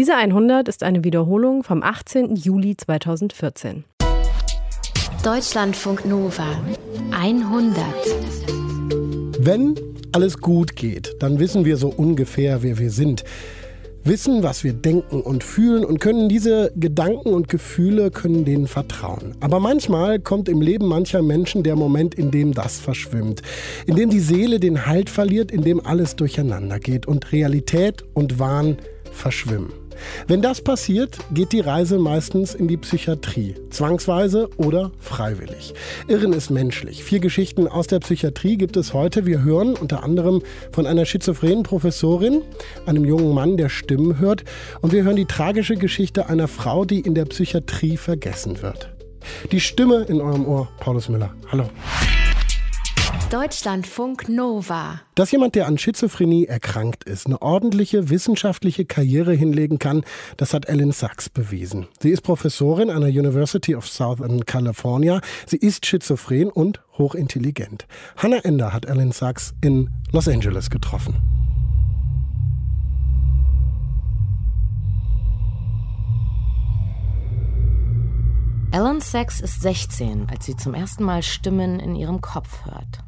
Diese 100 ist eine Wiederholung vom 18. Juli 2014. Deutschlandfunk Nova 100. Wenn alles gut geht, dann wissen wir so ungefähr, wer wir sind wissen, was wir denken und fühlen und können diese Gedanken und Gefühle, können denen vertrauen. Aber manchmal kommt im Leben mancher Menschen der Moment, in dem das verschwimmt, in dem die Seele den Halt verliert, in dem alles durcheinander geht und Realität und Wahn verschwimmen. Wenn das passiert, geht die Reise meistens in die Psychiatrie, zwangsweise oder freiwillig. Irren ist menschlich. Vier Geschichten aus der Psychiatrie gibt es heute. Wir hören unter anderem von einer schizophrenen Professorin, einem jungen Mann, der Stimmen hört, und wir hören die tragische Geschichte einer Frau, die in der Psychiatrie vergessen wird. Die Stimme in eurem Ohr, Paulus Müller. Hallo. Deutschlandfunk Nova. Dass jemand, der an Schizophrenie erkrankt ist, eine ordentliche wissenschaftliche Karriere hinlegen kann, das hat Ellen Sachs bewiesen. Sie ist Professorin an der University of Southern California. Sie ist schizophren und hochintelligent. Hannah Ender hat Ellen Sachs in Los Angeles getroffen. Ellen Sachs ist 16, als sie zum ersten Mal Stimmen in ihrem Kopf hört.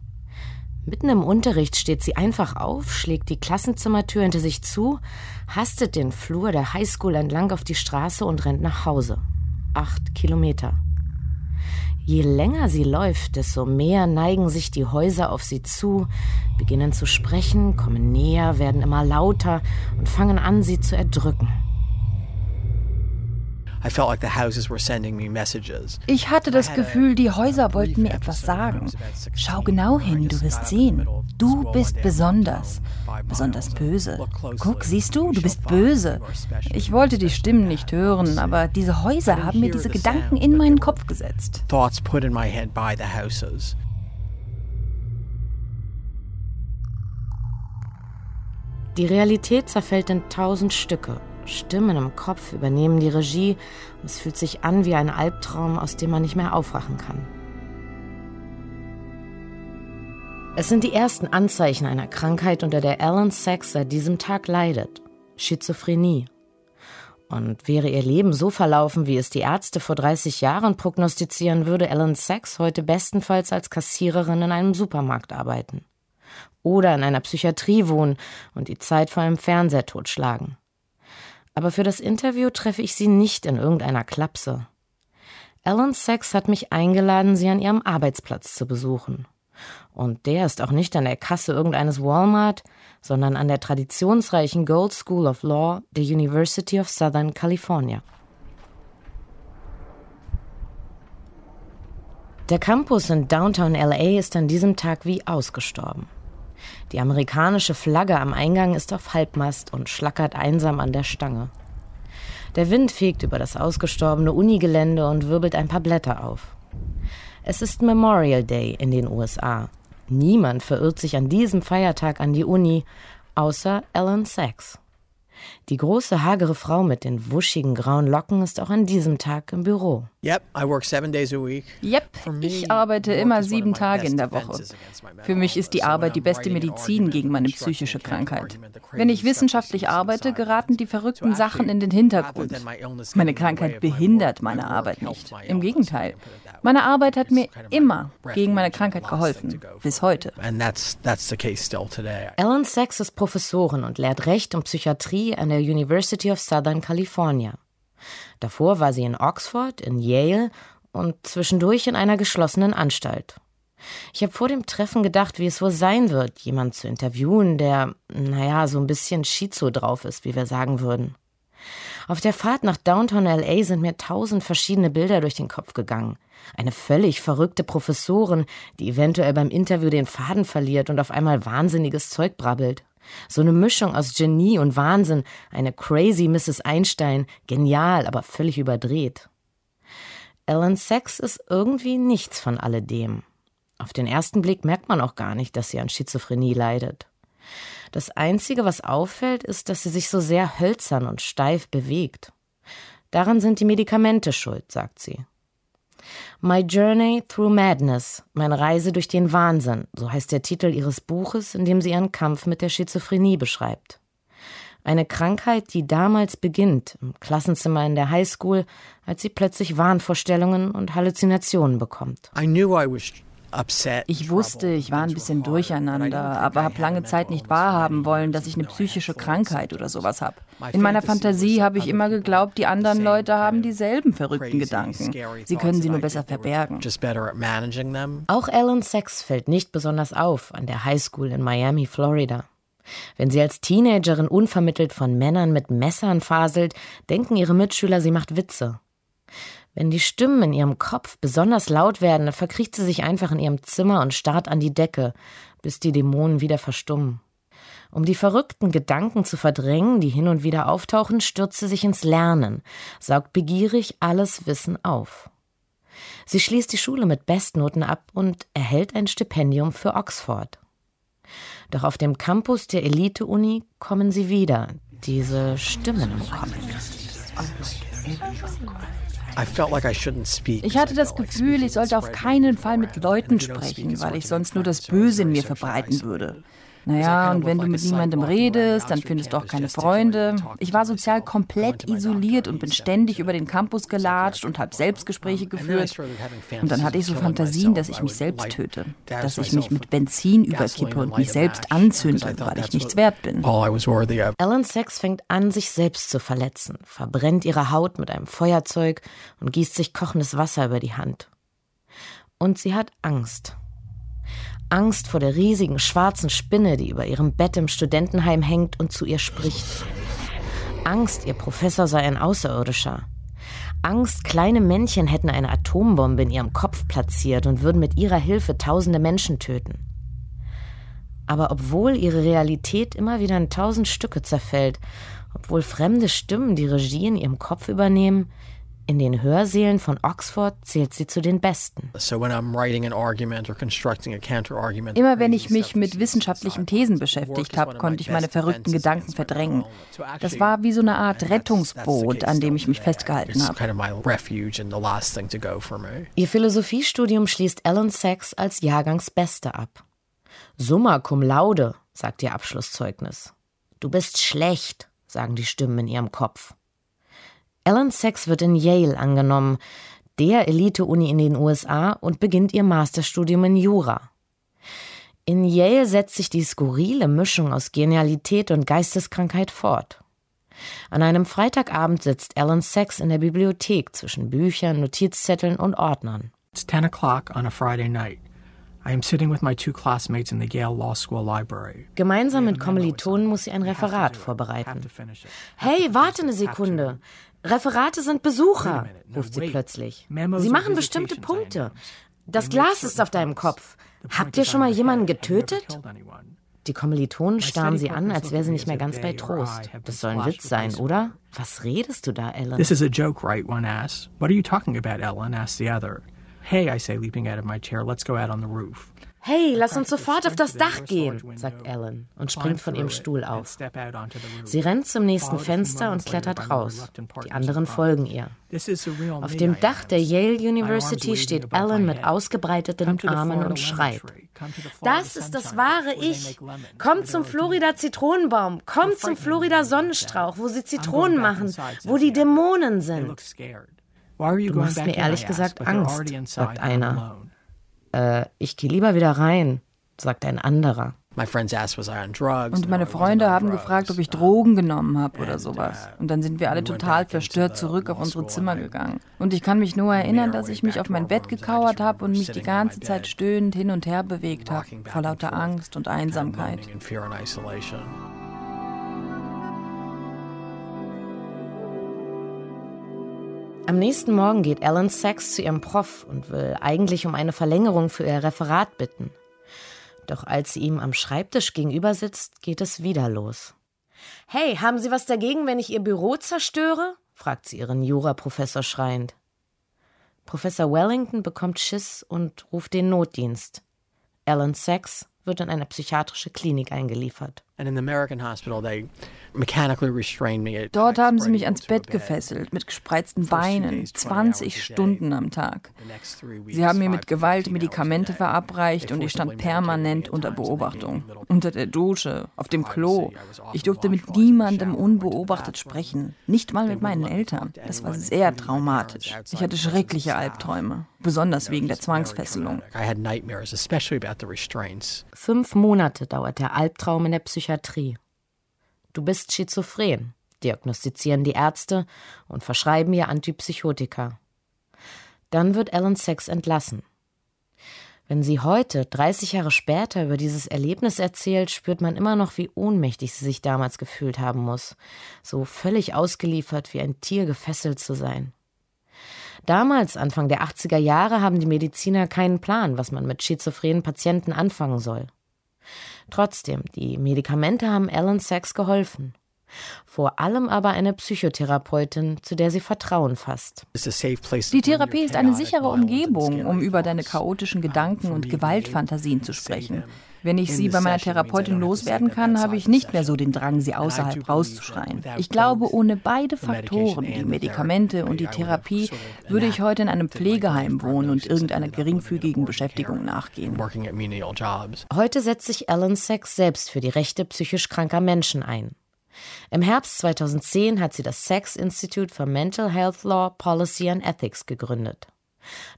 Mitten im Unterricht steht sie einfach auf, schlägt die Klassenzimmertür hinter sich zu, hastet den Flur der Highschool entlang auf die Straße und rennt nach Hause. Acht Kilometer. Je länger sie läuft, desto mehr neigen sich die Häuser auf sie zu, beginnen zu sprechen, kommen näher, werden immer lauter und fangen an, sie zu erdrücken. Ich hatte das Gefühl, die Häuser wollten mir etwas sagen. Schau genau hin, du wirst sehen. Du bist besonders. Besonders böse. Guck, siehst du, du bist böse. Ich wollte die Stimmen nicht hören, aber diese Häuser haben mir diese Gedanken in meinen Kopf gesetzt. Die Realität zerfällt in tausend Stücke Stimmen im Kopf übernehmen die Regie und es fühlt sich an wie ein Albtraum, aus dem man nicht mehr aufwachen kann. Es sind die ersten Anzeichen einer Krankheit, unter der Alan Sachs seit diesem Tag leidet. Schizophrenie. Und wäre ihr Leben so verlaufen, wie es die Ärzte vor 30 Jahren prognostizieren, würde Alan Sachs heute bestenfalls als Kassiererin in einem Supermarkt arbeiten. Oder in einer Psychiatrie wohnen und die Zeit vor einem Fernseher totschlagen. Aber für das Interview treffe ich sie nicht in irgendeiner Klapse. Ellen Sachs hat mich eingeladen, sie an ihrem Arbeitsplatz zu besuchen. Und der ist auch nicht an der Kasse irgendeines Walmart, sondern an der traditionsreichen Gold School of Law der University of Southern California. Der Campus in Downtown LA ist an diesem Tag wie ausgestorben. Die amerikanische Flagge am Eingang ist auf Halbmast und schlackert einsam an der Stange. Der Wind fegt über das ausgestorbene Unigelände und wirbelt ein paar Blätter auf. Es ist Memorial Day in den USA. Niemand verirrt sich an diesem Feiertag an die Uni, außer Alan Sachs. Die große, hagere Frau mit den wuschigen grauen Locken ist auch an diesem Tag im Büro. Yep, ich arbeite immer sieben Tage in der Woche. Für mich ist die Arbeit die beste Medizin gegen meine psychische Krankheit. Wenn ich wissenschaftlich arbeite, geraten die verrückten Sachen in den Hintergrund. Meine Krankheit behindert meine Arbeit nicht. Im Gegenteil. Meine Arbeit hat mir immer gegen meine Krankheit geholfen. Bis heute. Ellen Sachs ist Professorin und lehrt Recht und Psychiatrie an der University of Southern California. Davor war sie in Oxford, in Yale und zwischendurch in einer geschlossenen Anstalt. Ich habe vor dem Treffen gedacht, wie es wohl sein wird, jemand zu interviewen, der, naja, so ein bisschen schizo drauf ist, wie wir sagen würden. Auf der Fahrt nach Downtown LA sind mir tausend verschiedene Bilder durch den Kopf gegangen. Eine völlig verrückte Professorin, die eventuell beim Interview den Faden verliert und auf einmal wahnsinniges Zeug brabbelt. So eine Mischung aus Genie und Wahnsinn, eine crazy Mrs. Einstein, genial, aber völlig überdreht. Ellen Sachs ist irgendwie nichts von alledem. Auf den ersten Blick merkt man auch gar nicht, dass sie an Schizophrenie leidet. Das Einzige, was auffällt, ist, dass sie sich so sehr hölzern und steif bewegt. Daran sind die Medikamente schuld, sagt sie. My Journey Through Madness, meine Reise durch den Wahnsinn, so heißt der Titel ihres Buches, in dem sie ihren Kampf mit der Schizophrenie beschreibt. Eine Krankheit, die damals beginnt, im Klassenzimmer in der Highschool, als sie plötzlich Wahnvorstellungen und Halluzinationen bekommt. Ich wusste, ich war ein bisschen durcheinander, aber habe lange Zeit nicht wahrhaben wollen, dass ich eine psychische Krankheit oder sowas habe. In meiner Fantasie habe ich immer geglaubt, die anderen Leute haben dieselben verrückten Gedanken. Sie können sie nur besser verbergen. Auch Ellen Sachs fällt nicht besonders auf an der Highschool in Miami, Florida. Wenn sie als Teenagerin unvermittelt von Männern mit Messern faselt, denken ihre Mitschüler, sie macht Witze. Wenn die Stimmen in ihrem Kopf besonders laut werden, verkriecht sie sich einfach in ihrem Zimmer und starrt an die Decke, bis die Dämonen wieder verstummen. Um die verrückten Gedanken zu verdrängen, die hin und wieder auftauchen, stürzt sie sich ins Lernen, saugt begierig alles Wissen auf. Sie schließt die Schule mit Bestnoten ab und erhält ein Stipendium für Oxford. Doch auf dem Campus der Elite-Uni kommen sie wieder, diese Stimmen im Kopf. Ich hatte das Gefühl, ich sollte auf keinen Fall mit Leuten sprechen, weil ich sonst nur das Böse in mir verbreiten würde. Naja, und wenn du mit niemandem redest, dann findest du auch keine Freunde. Ich war sozial komplett isoliert und bin ständig über den Campus gelatscht und habe Selbstgespräche geführt. Und dann hatte ich so Fantasien, dass ich mich selbst töte, dass ich mich mit Benzin überkippe und mich selbst anzünde, weil ich nichts wert bin. Ellen Sachs fängt an, sich selbst zu verletzen, verbrennt ihre Haut mit einem Feuerzeug und gießt sich kochendes Wasser über die Hand. Und sie hat Angst. Angst vor der riesigen schwarzen Spinne, die über ihrem Bett im Studentenheim hängt und zu ihr spricht. Angst, ihr Professor sei ein Außerirdischer. Angst, kleine Männchen hätten eine Atombombe in ihrem Kopf platziert und würden mit ihrer Hilfe tausende Menschen töten. Aber obwohl ihre Realität immer wieder in tausend Stücke zerfällt, obwohl fremde Stimmen die Regie in ihrem Kopf übernehmen, in den Hörsälen von Oxford zählt sie zu den Besten. Immer wenn ich mich mit wissenschaftlichen Thesen beschäftigt habe, konnte ich meine verrückten Gedanken verdrängen. Das war wie so eine Art Rettungsboot, an dem ich mich festgehalten habe. Ihr Philosophiestudium schließt Alan Sachs als Jahrgangsbeste ab. Summa cum laude, sagt ihr Abschlusszeugnis. Du bist schlecht, sagen die Stimmen in ihrem Kopf. Ellen Sachs wird in Yale angenommen, der Elite-Uni in den USA, und beginnt ihr Masterstudium in Jura. In Yale setzt sich die skurrile Mischung aus Genialität und Geisteskrankheit fort. An einem Freitagabend sitzt Ellen Sachs in der Bibliothek zwischen Büchern, Notizzetteln und Ordnern. It's 10 o'clock on a Friday night. I am sitting with my two classmates in the Yale Law School Library. Gemeinsam mit Kommilitonen muss sie ein Referat vorbereiten. Hey, warte eine Sekunde. Referate sind Besucher, ruft sie plötzlich. Sie machen bestimmte Punkte. Das Glas ist auf deinem Kopf. Habt ihr schon mal jemanden getötet? Die Kommilitonen starren sie an, als wäre sie nicht mehr ganz bei Trost. Das soll ein Witz sein, oder? Was redest du da, Ellen? This is a joke, right? One asks. What are you talking about, Ellen? asks the other. Hey, I say, leaping out of my chair, let's go out on the roof. Hey, lass uns sofort auf das Dach gehen, sagt Ellen und springt von ihrem Stuhl auf. Sie rennt zum nächsten Fenster und klettert raus. Die anderen folgen ihr. Auf dem Dach der Yale University steht Ellen mit ausgebreiteten Armen und schreit. Das ist das wahre Ich. Komm zum Florida Zitronenbaum. Komm zum Florida Sonnenstrauch, wo sie Zitronen machen, wo die Dämonen sind. Du machst mir ehrlich gesagt Angst, sagt einer. Äh, ich gehe lieber wieder rein, sagt ein anderer. Und meine Freunde haben gefragt, ob ich Drogen genommen habe oder sowas. Uh, Und dann sind wir alle total verstört zurück auf unsere Zimmer gegangen. Und ich kann mich nur erinnern, dass ich mich auf mein Bett gekauert habe und mich die ganze Zeit stöhnend hin und her bewegt habe, vor lauter Angst und Einsamkeit. Am nächsten Morgen geht Alan Sachs zu ihrem Prof und will eigentlich um eine Verlängerung für ihr Referat bitten. Doch als sie ihm am Schreibtisch gegenüber sitzt, geht es wieder los. Hey, haben Sie was dagegen, wenn ich Ihr Büro zerstöre? fragt sie ihren Juraprofessor schreiend. Professor Wellington bekommt Schiss und ruft den Notdienst. Alan Sachs wird in eine psychiatrische Klinik eingeliefert. Dort haben sie mich ans Bett gefesselt, mit gespreizten Beinen, 20 Stunden am Tag. Sie haben mir mit Gewalt Medikamente verabreicht und ich stand permanent unter Beobachtung. Unter der Dusche, auf dem Klo. Ich durfte mit niemandem unbeobachtet sprechen, nicht mal mit meinen Eltern. Das war sehr traumatisch. Ich hatte schreckliche Albträume, besonders wegen der Zwangsfesselung. Fünf Monate dauert der Albtraum in der Psychiatrie. Du bist schizophren, diagnostizieren die Ärzte und verschreiben ihr Antipsychotika. Dann wird Alan Sachs entlassen. Wenn sie heute, 30 Jahre später, über dieses Erlebnis erzählt, spürt man immer noch, wie ohnmächtig sie sich damals gefühlt haben muss, so völlig ausgeliefert wie ein Tier gefesselt zu sein. Damals, Anfang der 80er Jahre, haben die Mediziner keinen Plan, was man mit schizophrenen Patienten anfangen soll. Trotzdem, die Medikamente haben Alan Sachs geholfen. Vor allem aber eine Psychotherapeutin, zu der sie Vertrauen fasst. Die Therapie ist eine sichere Umgebung, um über deine chaotischen Gedanken und Gewaltfantasien zu sprechen. Wenn ich sie bei meiner Therapeutin loswerden kann, habe ich nicht mehr so den Drang, sie außerhalb rauszuschreien. Ich glaube, ohne beide Faktoren, die Medikamente und die Therapie, würde ich heute in einem Pflegeheim wohnen und irgendeiner geringfügigen Beschäftigung nachgehen. Heute setzt sich Alan Sachs selbst für die Rechte psychisch kranker Menschen ein. Im Herbst 2010 hat sie das Sachs Institute for Mental Health Law, Policy and Ethics gegründet.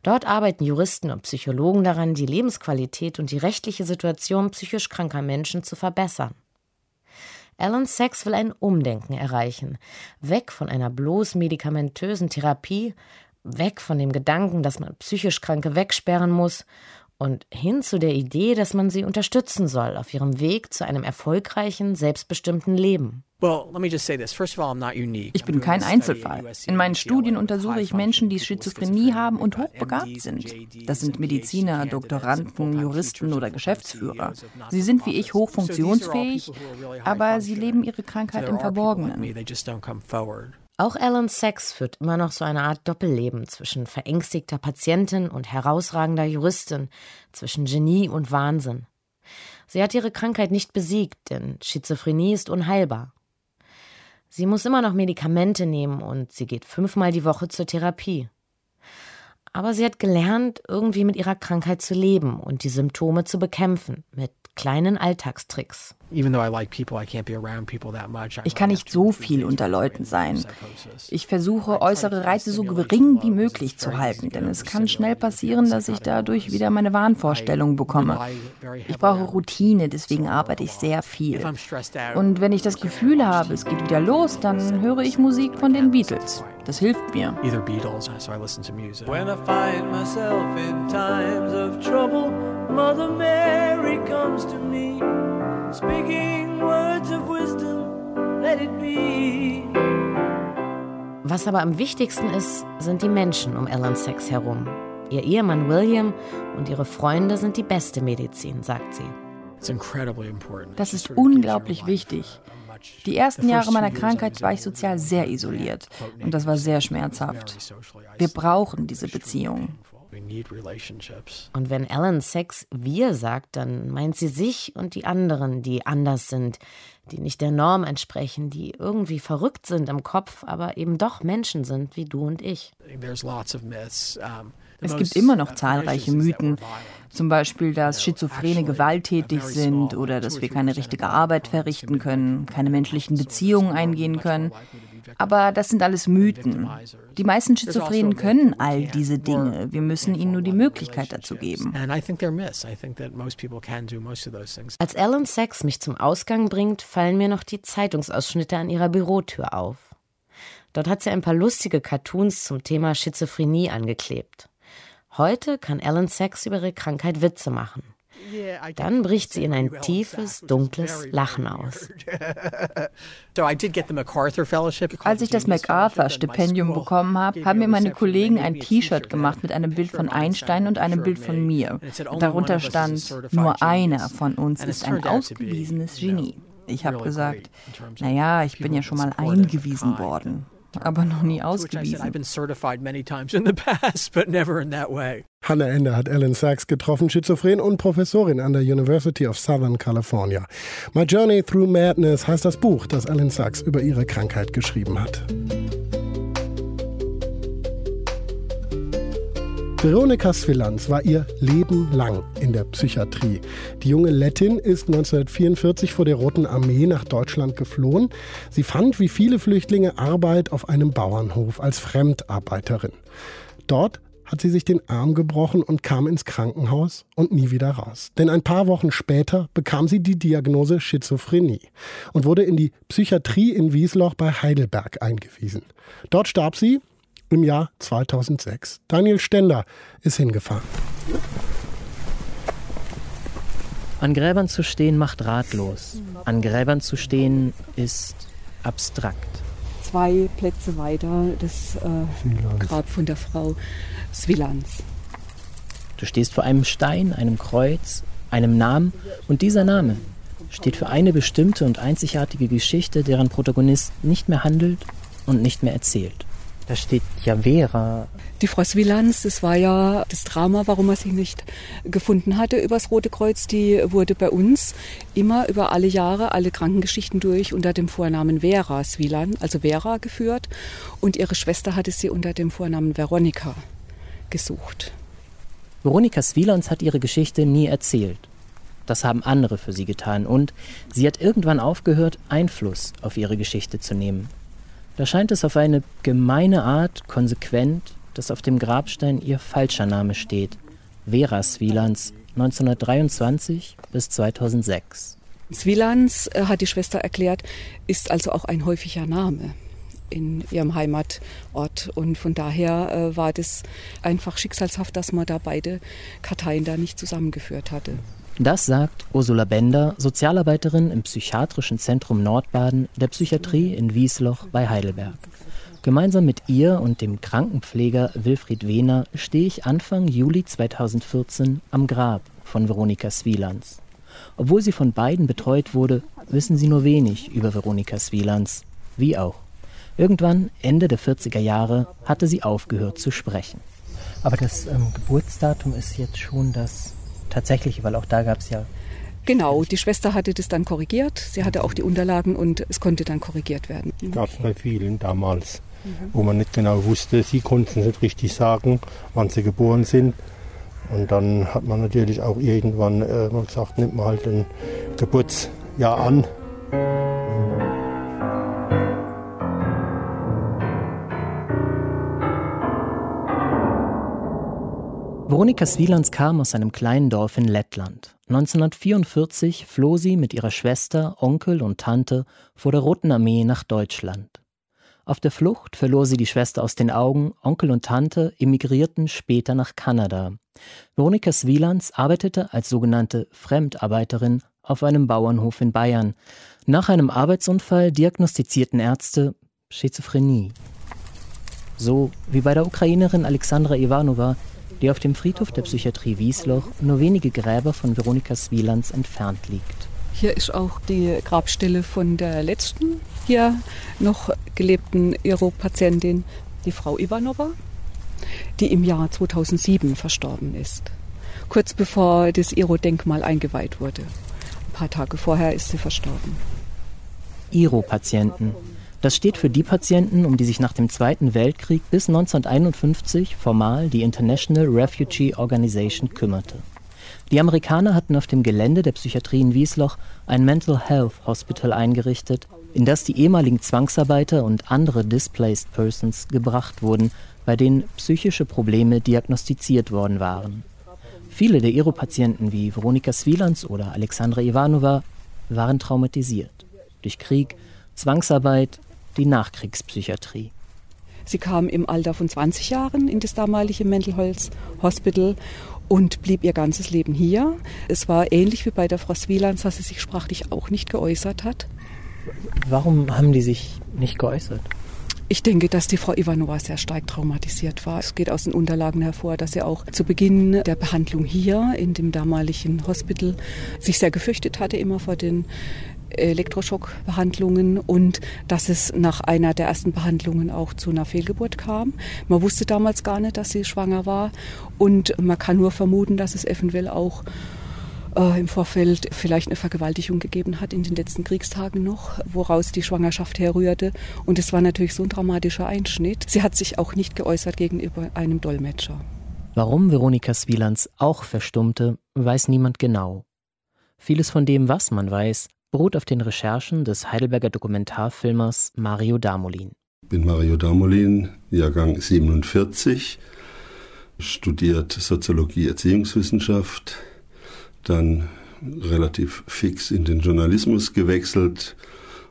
Dort arbeiten Juristen und Psychologen daran, die Lebensqualität und die rechtliche Situation psychisch kranker Menschen zu verbessern. Alan Sachs will ein Umdenken erreichen, weg von einer bloß medikamentösen Therapie, weg von dem Gedanken, dass man psychisch Kranke wegsperren muss und hin zu der Idee, dass man sie unterstützen soll auf ihrem Weg zu einem erfolgreichen, selbstbestimmten Leben. Ich bin kein Einzelfall. In meinen Studien untersuche ich Menschen, die Schizophrenie haben und hochbegabt sind. Das sind Mediziner, Doktoranden, Juristen oder Geschäftsführer. Sie sind wie ich hochfunktionsfähig, aber sie leben ihre Krankheit im Verborgenen. Auch Alan Sachs führt immer noch so eine Art Doppelleben zwischen verängstigter Patientin und herausragender Juristin, zwischen Genie und Wahnsinn. Sie hat ihre Krankheit nicht besiegt, denn Schizophrenie ist unheilbar. Sie muss immer noch Medikamente nehmen und sie geht fünfmal die Woche zur Therapie. Aber sie hat gelernt, irgendwie mit ihrer Krankheit zu leben und die Symptome zu bekämpfen, mit kleinen Alltagstricks. Ich kann nicht so viel unter Leuten sein. Ich versuche, äußere Reize so gering wie möglich zu halten, denn es kann schnell passieren, dass ich dadurch wieder meine Wahnvorstellungen bekomme. Ich brauche Routine, deswegen arbeite ich sehr viel. Und wenn ich das Gefühl habe, es geht wieder los, dann höre ich Musik von den Beatles. Das hilft mir. Either Beatles, so I listen to music. When I find myself in times of trouble, Mother Mary comes to me, speaking words of wisdom, let it be. Was aber am wichtigsten ist, sind die Menschen um Ellen Sachs herum. Ihr Ehemann William und ihre Freunde sind die beste Medizin, sagt sie. Das ist unglaublich wichtig. Die ersten Jahre meiner Krankheit war ich sozial sehr isoliert und das war sehr schmerzhaft. Wir brauchen diese Beziehungen. Und wenn Ellen Sex wir sagt, dann meint sie sich und die anderen, die anders sind, die nicht der Norm entsprechen, die irgendwie verrückt sind im Kopf, aber eben doch Menschen sind wie du und ich. Es gibt immer noch zahlreiche Mythen, zum Beispiel, dass Schizophrene gewalttätig sind oder dass wir keine richtige Arbeit verrichten können, keine menschlichen Beziehungen eingehen können. Aber das sind alles Mythen. Die meisten Schizophrenen können all diese Dinge. Wir müssen ihnen nur die Möglichkeit dazu geben. Als Alan Sachs mich zum Ausgang bringt, fallen mir noch die Zeitungsausschnitte an ihrer Bürotür auf. Dort hat sie ein paar lustige Cartoons zum Thema Schizophrenie angeklebt. Heute kann Ellen Sachs über ihre Krankheit Witze machen. Dann bricht sie in ein tiefes, dunkles Lachen aus. Als ich das MacArthur-Stipendium bekommen habe, haben mir meine Kollegen ein T-Shirt gemacht mit einem Bild von Einstein und einem Bild von mir. Darunter stand, nur einer von uns ist ein ausgewiesenes Genie. Ich habe gesagt, naja, ich bin ja schon mal eingewiesen worden. Aber noch nie ausgewiesen. Hannah Ende hat Ellen Sachs getroffen, Schizophren und Professorin an der University of Southern California. My Journey Through Madness heißt das Buch, das Ellen Sachs über ihre Krankheit geschrieben hat. Veronika Svilans war ihr Leben lang in der Psychiatrie. Die junge Lettin ist 1944 vor der Roten Armee nach Deutschland geflohen. Sie fand, wie viele Flüchtlinge, Arbeit auf einem Bauernhof als Fremdarbeiterin. Dort hat sie sich den Arm gebrochen und kam ins Krankenhaus und nie wieder raus. Denn ein paar Wochen später bekam sie die Diagnose Schizophrenie und wurde in die Psychiatrie in Wiesloch bei Heidelberg eingewiesen. Dort starb sie im Jahr 2006. Daniel Stender ist hingefahren. An Gräbern zu stehen macht ratlos. An Gräbern zu stehen ist abstrakt. Zwei Plätze weiter das äh, Grab von der Frau Swilans. Du stehst vor einem Stein, einem Kreuz, einem Namen und dieser Name steht für eine bestimmte und einzigartige Geschichte, deren Protagonist nicht mehr handelt und nicht mehr erzählt. Da steht ja Vera. Die Frau Swilans, das war ja das Drama, warum er sie nicht gefunden hatte übers Rote Kreuz. Die wurde bei uns immer über alle Jahre, alle Krankengeschichten durch unter dem Vornamen Vera Swilan, also Vera geführt. Und ihre Schwester hatte sie unter dem Vornamen Veronika gesucht. Veronika Swilans hat ihre Geschichte nie erzählt. Das haben andere für sie getan und sie hat irgendwann aufgehört, Einfluss auf ihre Geschichte zu nehmen. Da scheint es auf eine gemeine Art konsequent, dass auf dem Grabstein ihr falscher Name steht. Vera Swilans, 1923 bis 2006. Swilans, äh, hat die Schwester erklärt, ist also auch ein häufiger Name in ihrem Heimatort. Und von daher äh, war das einfach schicksalshaft, dass man da beide Karteien da nicht zusammengeführt hatte. Das sagt Ursula Bender, Sozialarbeiterin im Psychiatrischen Zentrum Nordbaden der Psychiatrie in Wiesloch bei Heidelberg. Gemeinsam mit ihr und dem Krankenpfleger Wilfried Wehner stehe ich Anfang Juli 2014 am Grab von Veronika Swielands. Obwohl sie von beiden betreut wurde, wissen sie nur wenig über Veronika Swielands, wie auch. Irgendwann, Ende der 40er Jahre, hatte sie aufgehört zu sprechen. Aber das ähm, Geburtsdatum ist jetzt schon das tatsächlich, weil auch da gab es ja. Genau, die Schwester hatte das dann korrigiert. Sie hatte auch die Unterlagen und es konnte dann korrigiert werden. Gab es bei vielen damals, mhm. wo man nicht genau wusste, sie konnten es nicht richtig sagen, wann sie geboren sind. Und dann hat man natürlich auch irgendwann äh, gesagt, nimmt man halt ein Geburtsjahr an. Veronika Swielands kam aus einem kleinen Dorf in Lettland. 1944 floh sie mit ihrer Schwester, Onkel und Tante vor der Roten Armee nach Deutschland. Auf der Flucht verlor sie die Schwester aus den Augen, Onkel und Tante emigrierten später nach Kanada. Veronika Swielands arbeitete als sogenannte Fremdarbeiterin auf einem Bauernhof in Bayern. Nach einem Arbeitsunfall diagnostizierten Ärzte Schizophrenie. So wie bei der Ukrainerin Alexandra Ivanova, die auf dem Friedhof der Psychiatrie Wiesloch nur wenige Gräber von Veronika Swielands entfernt liegt. Hier ist auch die Grabstelle von der letzten hier noch gelebten Iro-Patientin, die Frau Ivanova, die im Jahr 2007 verstorben ist. Kurz bevor das Iro-Denkmal eingeweiht wurde. Ein paar Tage vorher ist sie verstorben. Iro-Patienten, das steht für die Patienten, um die sich nach dem Zweiten Weltkrieg bis 1951 formal die International Refugee Organization kümmerte. Die Amerikaner hatten auf dem Gelände der Psychiatrie in Wiesloch ein Mental Health Hospital eingerichtet, in das die ehemaligen Zwangsarbeiter und andere Displaced Persons gebracht wurden, bei denen psychische Probleme diagnostiziert worden waren. Viele der Ero-Patienten wie Veronika Swielands oder Alexandra Ivanova waren traumatisiert. Durch Krieg, Zwangsarbeit, die Nachkriegspsychiatrie. Sie kam im Alter von 20 Jahren in das damalige Mendelholz Hospital und blieb ihr ganzes Leben hier. Es war ähnlich wie bei der Frau Swielands, dass sie sich sprachlich auch nicht geäußert hat. Warum haben die sich nicht geäußert? Ich denke, dass die Frau Ivanova sehr stark traumatisiert war. Es geht aus den Unterlagen hervor, dass sie auch zu Beginn der Behandlung hier in dem damaligen Hospital sich sehr gefürchtet hatte, immer vor den Elektroschockbehandlungen und dass es nach einer der ersten Behandlungen auch zu einer Fehlgeburt kam. Man wusste damals gar nicht, dass sie schwanger war und man kann nur vermuten, dass es eventuell auch äh, im Vorfeld vielleicht eine Vergewaltigung gegeben hat in den letzten Kriegstagen noch, woraus die Schwangerschaft herrührte. Und es war natürlich so ein dramatischer Einschnitt. Sie hat sich auch nicht geäußert gegenüber einem Dolmetscher. Warum Veronika Swielands auch verstummte, weiß niemand genau. Vieles von dem, was man weiß, beruht auf den Recherchen des Heidelberger Dokumentarfilmers Mario Damolin. Ich bin Mario Damolin, Jahrgang 47, studiert Soziologie, Erziehungswissenschaft, dann relativ fix in den Journalismus gewechselt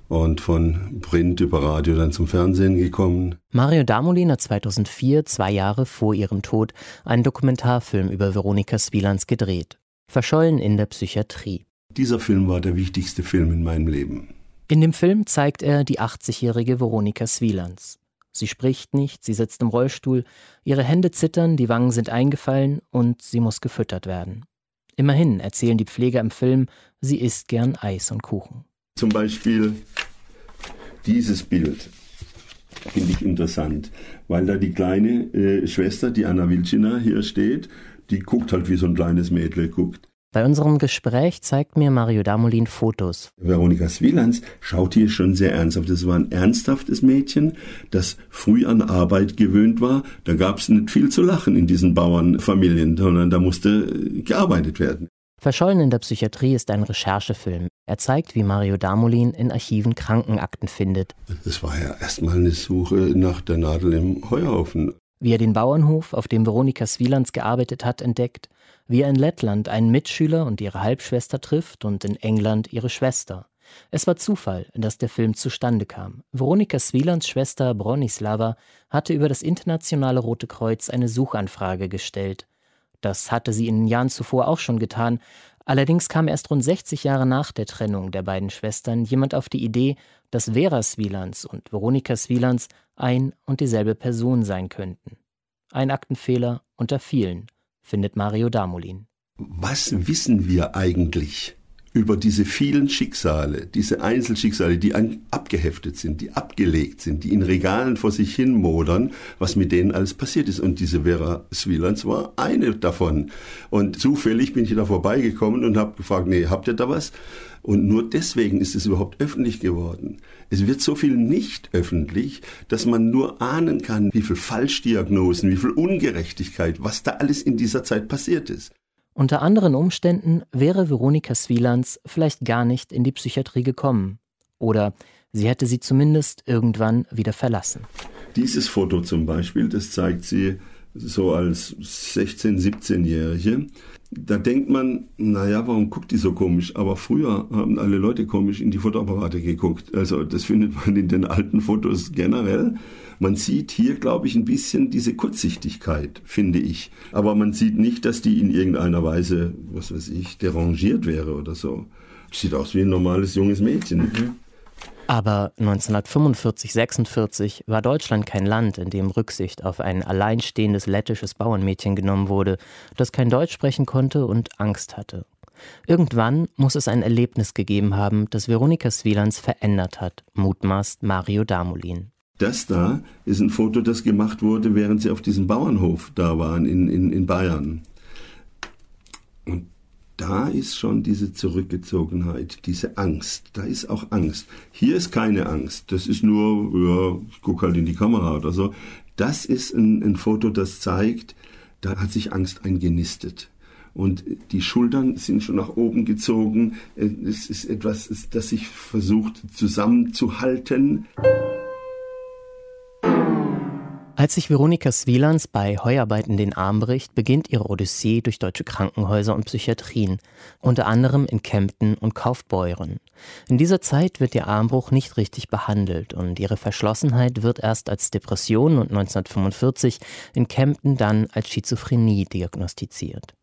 und von Print über Radio dann zum Fernsehen gekommen. Mario Damolin hat 2004, zwei Jahre vor ihrem Tod, einen Dokumentarfilm über Veronika Swielands gedreht. Verschollen in der Psychiatrie. Dieser Film war der wichtigste Film in meinem Leben. In dem Film zeigt er die 80-jährige Veronika Swielands. Sie spricht nicht, sie sitzt im Rollstuhl, ihre Hände zittern, die Wangen sind eingefallen und sie muss gefüttert werden. Immerhin erzählen die Pfleger im Film, sie isst gern Eis und Kuchen. Zum Beispiel dieses Bild finde ich interessant, weil da die kleine äh, Schwester, die Anna Wilczina hier steht, die guckt halt wie so ein kleines Mädchen guckt. Bei unserem Gespräch zeigt mir Mario Damolin Fotos. Veronika Swielands schaut hier schon sehr ernsthaft. Das war ein ernsthaftes Mädchen, das früh an Arbeit gewöhnt war. Da gab es nicht viel zu lachen in diesen Bauernfamilien, sondern da musste gearbeitet werden. Verschollen in der Psychiatrie ist ein Recherchefilm. Er zeigt, wie Mario Damolin in Archiven Krankenakten findet. Das war ja erstmal eine Suche nach der Nadel im Heuhaufen. Wie er den Bauernhof, auf dem Veronika Swielands gearbeitet hat, entdeckt wie er in Lettland einen Mitschüler und ihre Halbschwester trifft und in England ihre Schwester. Es war Zufall, dass der Film zustande kam. Veronika Swielands Schwester Bronislava hatte über das Internationale Rote Kreuz eine Suchanfrage gestellt. Das hatte sie in den Jahren zuvor auch schon getan, allerdings kam erst rund 60 Jahre nach der Trennung der beiden Schwestern jemand auf die Idee, dass Vera Swielands und Veronika Swielands ein und dieselbe Person sein könnten. Ein Aktenfehler unter vielen findet Mario Damolin. Was wissen wir eigentlich über diese vielen Schicksale, diese Einzelschicksale, die abgeheftet sind, die abgelegt sind, die in Regalen vor sich hin modern, was mit denen alles passiert ist. Und diese Vera Swielands war eine davon. Und zufällig bin ich da vorbeigekommen und habe gefragt, nee, habt ihr da was? Und nur deswegen ist es überhaupt öffentlich geworden. Es wird so viel nicht öffentlich, dass man nur ahnen kann, wie viel Falschdiagnosen, wie viel Ungerechtigkeit, was da alles in dieser Zeit passiert ist. Unter anderen Umständen wäre Veronika Swielands vielleicht gar nicht in die Psychiatrie gekommen. Oder sie hätte sie zumindest irgendwann wieder verlassen. Dieses Foto zum Beispiel, das zeigt sie so als 16-, 17-Jährige da denkt man, naja, warum guckt die so komisch? Aber früher haben alle Leute komisch in die Fotoapparate geguckt. Also das findet man in den alten Fotos generell. Man sieht hier, glaube ich, ein bisschen diese Kurzsichtigkeit, finde ich. Aber man sieht nicht, dass die in irgendeiner Weise, was weiß ich, derangiert wäre oder so. Sieht aus wie ein normales junges Mädchen. Mhm. Aber 1945-46 war Deutschland kein Land, in dem Rücksicht auf ein alleinstehendes lettisches Bauernmädchen genommen wurde, das kein Deutsch sprechen konnte und Angst hatte. Irgendwann muss es ein Erlebnis gegeben haben, das Veronika Swielands verändert hat, mutmaßt Mario Damolin. Das da ist ein Foto, das gemacht wurde, während sie auf diesem Bauernhof da waren in, in, in Bayern. Da ist schon diese Zurückgezogenheit, diese Angst. Da ist auch Angst. Hier ist keine Angst. Das ist nur, ja, ich gucke halt in die Kamera oder so. Das ist ein, ein Foto, das zeigt, da hat sich Angst eingenistet. Und die Schultern sind schon nach oben gezogen. Es ist etwas, das sich versucht zusammenzuhalten. Als sich Veronika Swielands bei Heuarbeiten den Arm bricht, beginnt ihre Odyssee durch deutsche Krankenhäuser und Psychiatrien, unter anderem in Kempten und Kaufbeuren. In dieser Zeit wird ihr Armbruch nicht richtig behandelt und ihre Verschlossenheit wird erst als Depression und 1945 in Kempten dann als Schizophrenie diagnostiziert.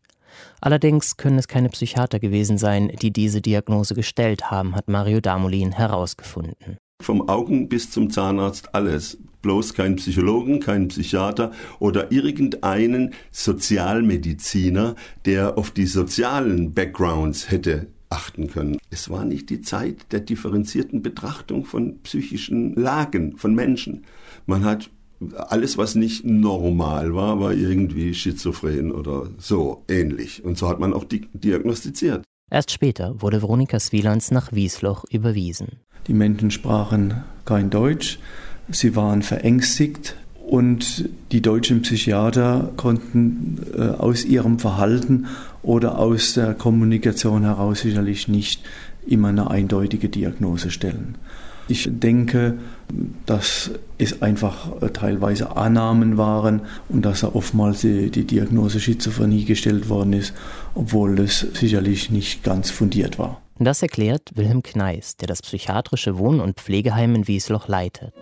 Allerdings können es keine Psychiater gewesen sein, die diese Diagnose gestellt haben, hat Mario Damolin herausgefunden. Vom Augen bis zum Zahnarzt alles. Bloß kein Psychologen, kein Psychiater oder irgendeinen Sozialmediziner, der auf die sozialen Backgrounds hätte achten können. Es war nicht die Zeit der differenzierten Betrachtung von psychischen Lagen von Menschen. Man hat alles, was nicht normal war, war irgendwie schizophren oder so ähnlich. Und so hat man auch di diagnostiziert. Erst später wurde Veronika Swielands nach Wiesloch überwiesen. Die Menschen sprachen kein Deutsch, sie waren verängstigt und die deutschen Psychiater konnten äh, aus ihrem Verhalten oder aus der Kommunikation heraus sicherlich nicht immer eine eindeutige Diagnose stellen. Ich denke, dass es einfach äh, teilweise Annahmen waren und dass da oftmals die Diagnose Schizophrenie gestellt worden ist, obwohl es sicherlich nicht ganz fundiert war. Das erklärt Wilhelm Kneis, der das psychiatrische Wohn- und Pflegeheim in Wiesloch leitet.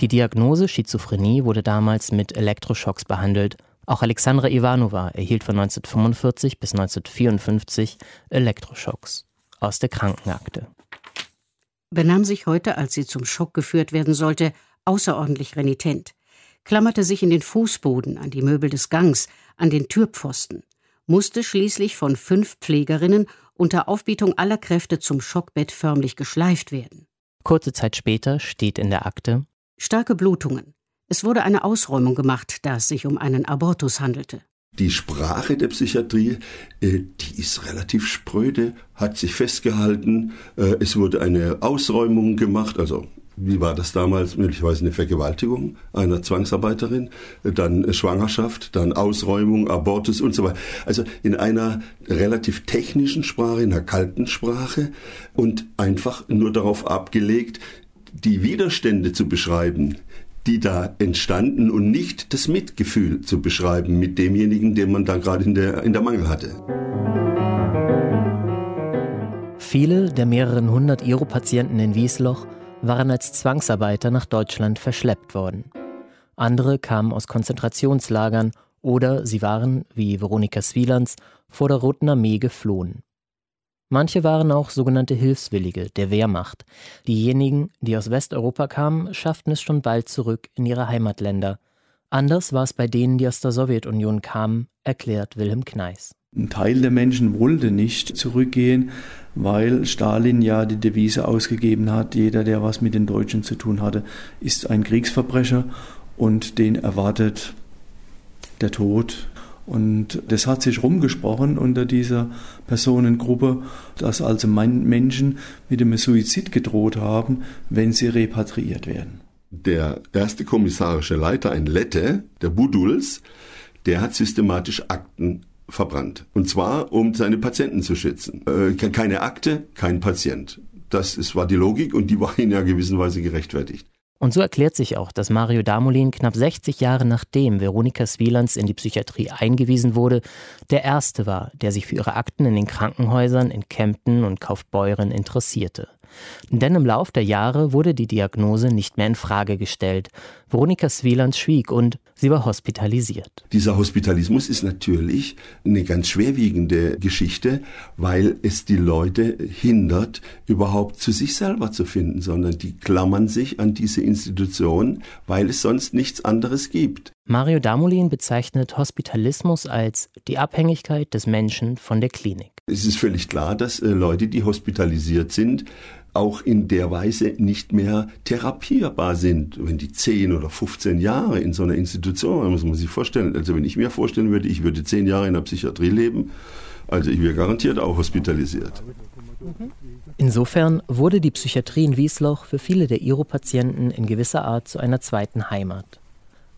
Die Diagnose Schizophrenie wurde damals mit Elektroschocks behandelt auch Alexandra Ivanova erhielt von 1945 bis 1954 Elektroschocks aus der Krankenakte. Benahm sich heute, als sie zum Schock geführt werden sollte, außerordentlich renitent, klammerte sich in den Fußboden, an die Möbel des Gangs, an den Türpfosten, musste schließlich von fünf Pflegerinnen unter Aufbietung aller Kräfte zum Schockbett förmlich geschleift werden. Kurze Zeit später steht in der Akte Starke Blutungen, es wurde eine Ausräumung gemacht, da es sich um einen Abortus handelte. Die Sprache der Psychiatrie, äh, die ist relativ spröde, hat sich festgehalten. Äh, es wurde eine Ausräumung gemacht, also wie war das damals? Möglicherweise eine Vergewaltigung einer Zwangsarbeiterin, dann Schwangerschaft, dann Ausräumung, Abortus und so weiter. Also in einer relativ technischen Sprache, in einer kalten Sprache und einfach nur darauf abgelegt, die Widerstände zu beschreiben, die da entstanden und nicht das Mitgefühl zu beschreiben mit demjenigen, den man da gerade in der, in der Mangel hatte. Viele der mehreren hundert Iro-Patienten in Wiesloch waren als Zwangsarbeiter nach Deutschland verschleppt worden. Andere kamen aus Konzentrationslagern oder sie waren, wie Veronika Swielands, vor der Roten Armee geflohen. Manche waren auch sogenannte Hilfswillige der Wehrmacht. Diejenigen, die aus Westeuropa kamen, schafften es schon bald zurück in ihre Heimatländer. Anders war es bei denen, die aus der Sowjetunion kamen, erklärt Wilhelm Kneis. Ein Teil der Menschen wollte nicht zurückgehen, weil Stalin ja die Devise ausgegeben hat, jeder, der was mit den Deutschen zu tun hatte, ist ein Kriegsverbrecher und den erwartet der Tod und das hat sich rumgesprochen unter dieser Personengruppe, dass also Menschen mit dem Suizid gedroht haben, wenn sie repatriiert werden. Der erste kommissarische Leiter, ein Lette, der Buduls, der hat systematisch Akten verbrannt. Und zwar, um seine Patienten zu schützen. Äh, keine Akte, kein Patient. Das ist, war die Logik und die war in einer gewissen Weise gerechtfertigt. Und so erklärt sich auch, dass Mario Damolin knapp 60 Jahre nachdem Veronika Swielands in die Psychiatrie eingewiesen wurde, der Erste war, der sich für ihre Akten in den Krankenhäusern in Kempten und Kaufbeuren interessierte. Denn im Lauf der Jahre wurde die Diagnose nicht mehr in Frage gestellt. Veronika Swieland schwieg und sie war hospitalisiert. Dieser Hospitalismus ist natürlich eine ganz schwerwiegende Geschichte, weil es die Leute hindert, überhaupt zu sich selber zu finden, sondern die klammern sich an diese Institution, weil es sonst nichts anderes gibt. Mario Damolin bezeichnet Hospitalismus als die Abhängigkeit des Menschen von der Klinik. Es ist völlig klar, dass äh, Leute, die hospitalisiert sind, auch in der Weise nicht mehr therapierbar sind. Wenn die 10 oder 15 Jahre in so einer Institution, muss man sich vorstellen, also wenn ich mir vorstellen würde, ich würde 10 Jahre in der Psychiatrie leben, also ich wäre garantiert auch hospitalisiert. Insofern wurde die Psychiatrie in Wiesloch für viele der Iro-Patienten in gewisser Art zu einer zweiten Heimat.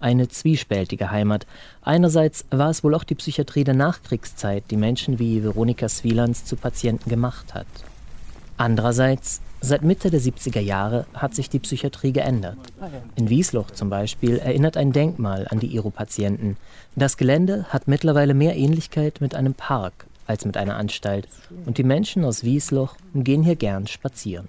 Eine zwiespältige Heimat. Einerseits war es wohl auch die Psychiatrie der Nachkriegszeit, die Menschen wie Veronika Swielands zu Patienten gemacht hat. Andererseits, seit Mitte der 70er Jahre hat sich die Psychiatrie geändert. In Wiesloch zum Beispiel erinnert ein Denkmal an die Iro-Patienten. Das Gelände hat mittlerweile mehr Ähnlichkeit mit einem Park als mit einer Anstalt. Und die Menschen aus Wiesloch gehen hier gern spazieren.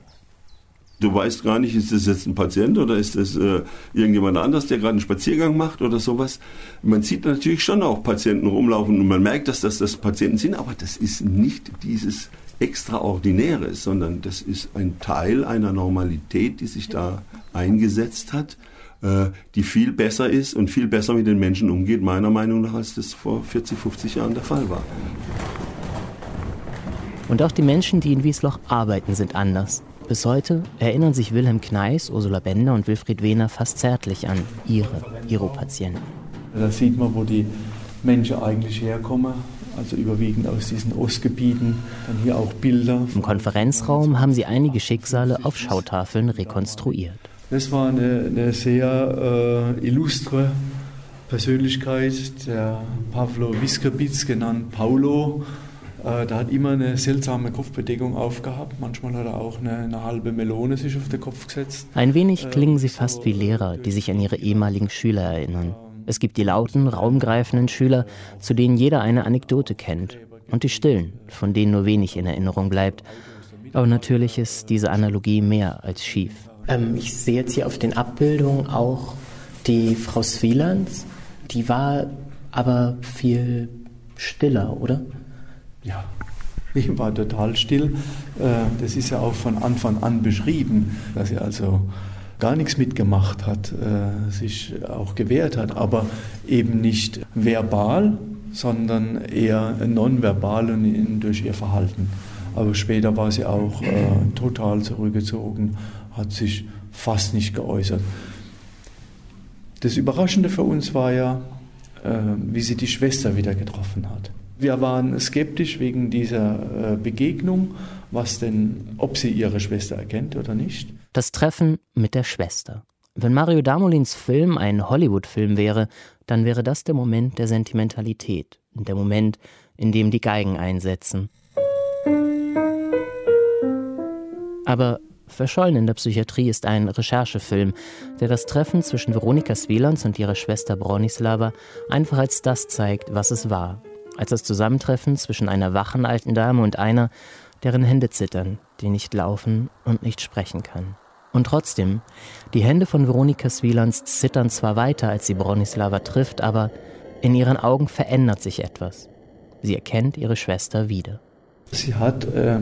Du weißt gar nicht, ist das jetzt ein Patient oder ist das äh, irgendjemand anders, der gerade einen Spaziergang macht oder sowas. Man sieht natürlich schon auch Patienten rumlaufen und man merkt, dass das, das Patienten sind, aber das ist nicht dieses Extraordinäres, sondern das ist ein Teil einer Normalität, die sich da eingesetzt hat. äh, die viel besser ist und viel besser mit den Menschen umgeht, meiner Meinung nach, als das vor 40, 50 Jahren der Fall war. Und auch die Menschen, die in Wiesloch arbeiten, sind anders. Bis heute erinnern sich Wilhelm Kneis, Ursula Bender und Wilfried Wehner fast zärtlich an ihre Iro-Patienten. Da sieht man, wo die Menschen eigentlich herkommen, also überwiegend aus diesen Ostgebieten. Dann hier auch Bilder. Im Konferenzraum haben sie einige Schicksale auf Schautafeln rekonstruiert. Das war eine, eine sehr äh, illustre Persönlichkeit, der Pavlo Viskabitz, genannt Paulo. Äh, der hat immer eine seltsame Kopfbedeckung aufgehabt. Manchmal hat er auch eine, eine, halbe Melone sich auf den Kopf gesetzt. Ein wenig äh, klingen sie fast wie Lehrer, die sich an ihre ehemaligen Schüler erinnern. Es gibt die lauten, raumgreifenden Schüler, zu denen jeder eine Anekdote kennt. Und die stillen, von denen nur wenig in Erinnerung bleibt. Aber natürlich ist diese Analogie mehr als schief. Ähm, ich sehe jetzt hier auf den Abbildungen auch die Frau Swielands. Die war aber viel stiller, oder? Ja, ich war total still. Äh, das ist ja auch von Anfang an beschrieben, dass sie also gar nichts mitgemacht hat, äh, sich auch gewehrt hat, aber eben nicht verbal, sondern eher nonverbal und durch ihr Verhalten. Aber später war sie auch äh, total zurückgezogen, hat sich fast nicht geäußert. Das Überraschende für uns war ja, wie sie die Schwester wieder getroffen hat. Wir waren skeptisch wegen dieser äh, Begegnung, was denn, ob sie ihre Schwester erkennt oder nicht. Das Treffen mit der Schwester. Wenn Mario Damolins Film ein Hollywood-Film wäre, dann wäre das der Moment der Sentimentalität, der Moment, in dem die Geigen einsetzen. Aber Verschollen in der Psychiatrie ist ein Recherchefilm, der das Treffen zwischen Veronika Swielands und ihrer Schwester Bronislava einfach als das zeigt, was es war, als das Zusammentreffen zwischen einer wachen alten Dame und einer, deren Hände zittern, die nicht laufen und nicht sprechen kann. Und trotzdem, die Hände von Veronika Swielands zittern zwar weiter, als sie Bronislava trifft, aber in ihren Augen verändert sich etwas. Sie erkennt ihre Schwester wieder. Sie hat äh,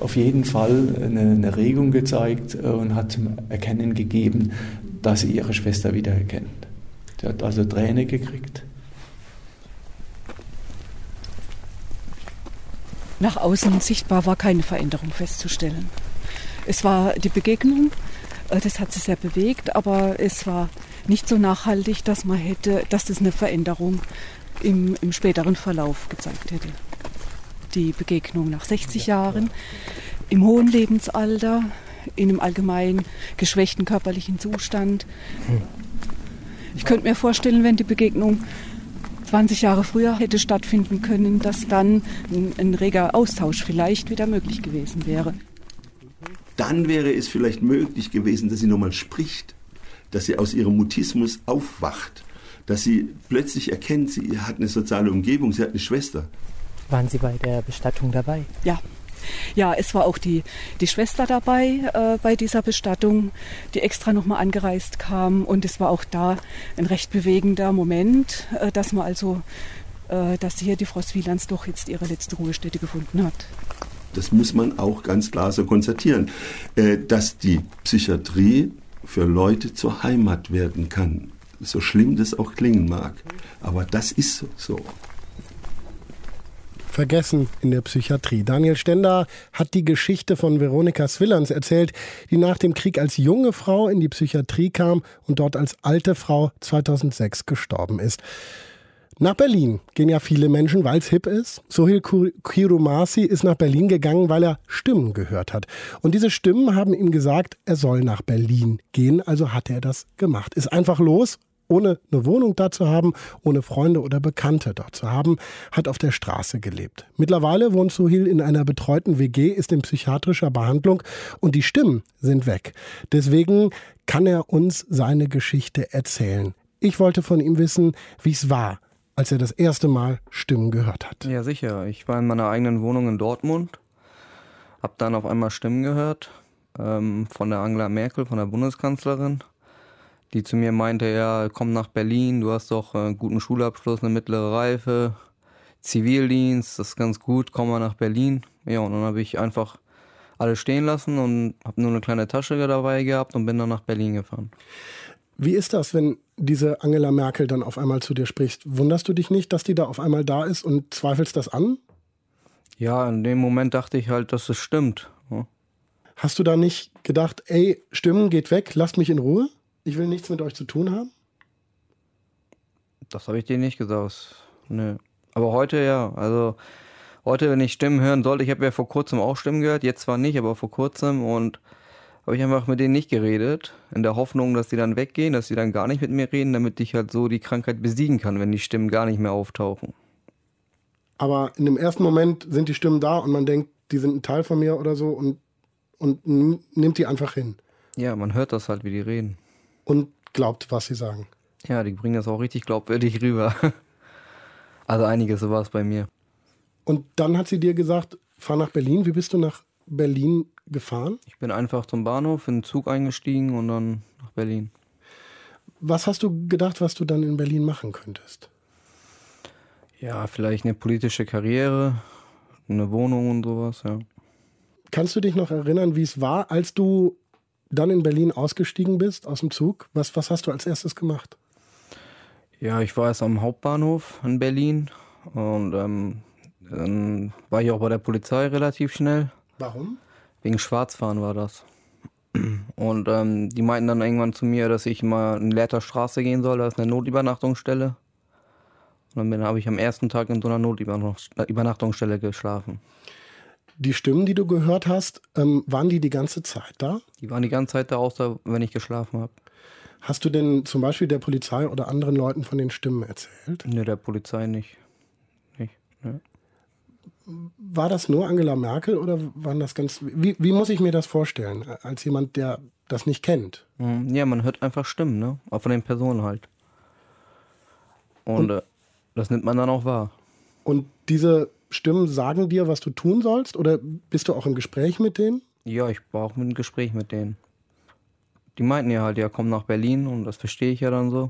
auf jeden Fall eine, eine Regung gezeigt äh, und hat zum Erkennen gegeben, dass sie ihre Schwester wiedererkennt. Sie hat also Träne gekriegt Nach außen sichtbar war keine Veränderung festzustellen. Es war die Begegnung, äh, das hat sich sehr bewegt, aber es war nicht so nachhaltig, dass man hätte, dass das eine Veränderung im, im späteren Verlauf gezeigt hätte. Die Begegnung nach 60 Jahren, im hohen Lebensalter, in einem allgemein geschwächten körperlichen Zustand. Ich könnte mir vorstellen, wenn die Begegnung 20 Jahre früher hätte stattfinden können, dass dann ein, ein reger Austausch vielleicht wieder möglich gewesen wäre. Dann wäre es vielleicht möglich gewesen, dass sie nochmal spricht, dass sie aus ihrem Mutismus aufwacht, dass sie plötzlich erkennt, sie hat eine soziale Umgebung, sie hat eine Schwester. Waren Sie bei der Bestattung dabei? Ja, ja, es war auch die, die Schwester dabei äh, bei dieser Bestattung, die extra nochmal angereist kam. Und es war auch da ein recht bewegender Moment, äh, dass man also, äh, dass hier die Frau Swielands doch jetzt ihre letzte Ruhestätte gefunden hat. Das muss man auch ganz klar so konstatieren, äh, dass die Psychiatrie für Leute zur Heimat werden kann. So schlimm das auch klingen mag. Aber das ist so vergessen in der Psychiatrie. Daniel Stender hat die Geschichte von Veronika Swillands erzählt, die nach dem Krieg als junge Frau in die Psychiatrie kam und dort als alte Frau 2006 gestorben ist. Nach Berlin gehen ja viele Menschen, weil es hip ist. Sohil Kirumasi ist nach Berlin gegangen, weil er Stimmen gehört hat. Und diese Stimmen haben ihm gesagt, er soll nach Berlin gehen. Also hat er das gemacht. Ist einfach los ohne eine Wohnung da zu haben, ohne Freunde oder Bekannte dort zu haben, hat auf der Straße gelebt. Mittlerweile wohnt Suhil in einer betreuten WG, ist in psychiatrischer Behandlung und die Stimmen sind weg. Deswegen kann er uns seine Geschichte erzählen. Ich wollte von ihm wissen, wie es war, als er das erste Mal Stimmen gehört hat. Ja, sicher. Ich war in meiner eigenen Wohnung in Dortmund, habe dann auf einmal Stimmen gehört ähm, von der Angela Merkel, von der Bundeskanzlerin die zu mir meinte, ja, komm nach Berlin, du hast doch einen guten Schulabschluss, eine mittlere Reife, Zivildienst, das ist ganz gut, komm mal nach Berlin. Ja, und dann habe ich einfach alles stehen lassen und habe nur eine kleine Tasche dabei gehabt und bin dann nach Berlin gefahren. Wie ist das, wenn diese Angela Merkel dann auf einmal zu dir spricht? Wunderst du dich nicht, dass die da auf einmal da ist und zweifelst das an? Ja, in dem Moment dachte ich halt, dass es stimmt. Ja. Hast du da nicht gedacht, ey, Stimmen geht weg, lasst mich in Ruhe? Ich will nichts mit euch zu tun haben? Das habe ich dir nicht gesagt. Nee. Aber heute ja. Also heute, wenn ich Stimmen hören sollte, ich habe ja vor kurzem auch Stimmen gehört, jetzt zwar nicht, aber vor kurzem und habe ich einfach mit denen nicht geredet, in der Hoffnung, dass die dann weggehen, dass die dann gar nicht mit mir reden, damit ich halt so die Krankheit besiegen kann, wenn die Stimmen gar nicht mehr auftauchen. Aber in dem ersten Moment sind die Stimmen da und man denkt, die sind ein Teil von mir oder so und, und nimmt die einfach hin. Ja, man hört das halt, wie die reden. Und glaubt, was sie sagen. Ja, die bringen das auch richtig glaubwürdig rüber. Also einiges, so war es bei mir. Und dann hat sie dir gesagt, fahr nach Berlin. Wie bist du nach Berlin gefahren? Ich bin einfach zum Bahnhof, in den Zug eingestiegen und dann nach Berlin. Was hast du gedacht, was du dann in Berlin machen könntest? Ja, vielleicht eine politische Karriere, eine Wohnung und sowas, ja. Kannst du dich noch erinnern, wie es war, als du dann in Berlin ausgestiegen bist aus dem Zug? Was, was hast du als erstes gemacht? Ja, ich war erst am Hauptbahnhof in Berlin und ähm, dann war ich auch bei der Polizei relativ schnell. Warum? Wegen Schwarzfahren war das. Und ähm, die meinten dann irgendwann zu mir, dass ich mal in Lehrter Straße gehen soll, da ist eine Notübernachtungsstelle. Und dann habe ich am ersten Tag in so einer Notübernachtungsstelle geschlafen. Die Stimmen, die du gehört hast, ähm, waren die die ganze Zeit da? Die waren die ganze Zeit da, außer wenn ich geschlafen habe. Hast du denn zum Beispiel der Polizei oder anderen Leuten von den Stimmen erzählt? Ne, der Polizei nicht. nicht ne. War das nur Angela Merkel oder waren das ganz. Wie, wie muss ich mir das vorstellen, als jemand, der das nicht kennt? Hm, ja, man hört einfach Stimmen, ne? Auch von den Personen halt. Und, Und äh, das nimmt man dann auch wahr. Und diese Stimmen sagen dir, was du tun sollst? Oder bist du auch im Gespräch mit denen? Ja, ich war auch im Gespräch mit denen. Die meinten ja halt, ja, komm nach Berlin und das verstehe ich ja dann so.